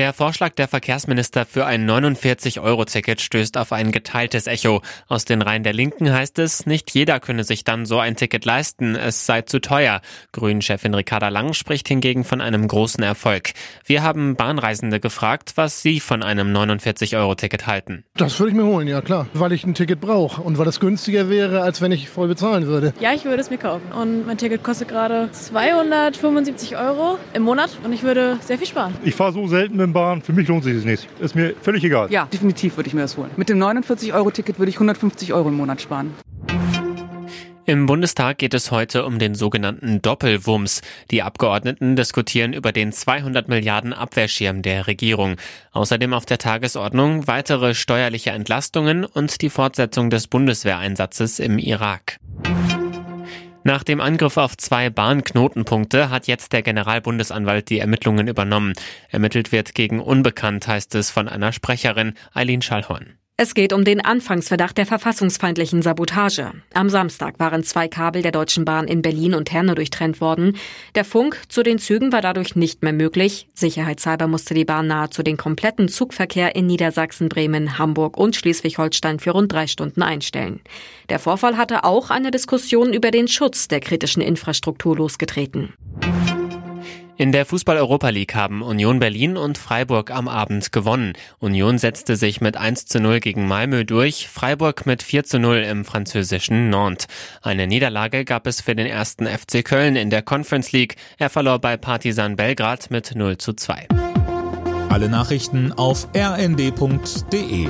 Der Vorschlag der Verkehrsminister für ein 49-Euro-Ticket stößt auf ein geteiltes Echo. Aus den Reihen der Linken heißt es, nicht jeder könne sich dann so ein Ticket leisten, es sei zu teuer. Grünen-Chefin Ricarda Lang spricht hingegen von einem großen Erfolg. Wir haben Bahnreisende gefragt, was sie von einem 49-Euro-Ticket halten. Das würde ich mir holen, ja klar, weil ich ein Ticket brauche und weil das günstiger wäre, als wenn ich voll bezahlen würde. Ja, ich würde es mir kaufen und mein Ticket kostet gerade 275 Euro im Monat und ich würde sehr viel sparen. Ich fahre so selten mit dem Bahn, für mich lohnt sich das nicht. Ist mir völlig egal. Ja, definitiv würde ich mir das holen. Mit dem 49-Euro-Ticket würde ich 150 Euro im Monat sparen. Im Bundestag geht es heute um den sogenannten Doppelwumms. Die Abgeordneten diskutieren über den 200 Milliarden Abwehrschirm der Regierung. Außerdem auf der Tagesordnung weitere steuerliche Entlastungen und die Fortsetzung des Bundeswehreinsatzes im Irak. Nach dem Angriff auf zwei Bahnknotenpunkte hat jetzt der Generalbundesanwalt die Ermittlungen übernommen. Ermittelt wird gegen Unbekannt, heißt es von einer Sprecherin, Eileen Schallhorn. Es geht um den Anfangsverdacht der verfassungsfeindlichen Sabotage. Am Samstag waren zwei Kabel der Deutschen Bahn in Berlin und Herne durchtrennt worden. Der Funk zu den Zügen war dadurch nicht mehr möglich. Sicherheitshalber musste die Bahn nahezu den kompletten Zugverkehr in Niedersachsen, Bremen, Hamburg und Schleswig-Holstein für rund drei Stunden einstellen. Der Vorfall hatte auch eine Diskussion über den Schutz der kritischen Infrastruktur losgetreten. In der Fußball-Europa League haben Union Berlin und Freiburg am Abend gewonnen. Union setzte sich mit 1 zu 0 gegen Malmö durch, Freiburg mit 4 zu 0 im französischen Nantes. Eine Niederlage gab es für den ersten FC Köln in der Conference League. Er verlor bei Partizan Belgrad mit 0 zu 2. Alle Nachrichten auf rnd.de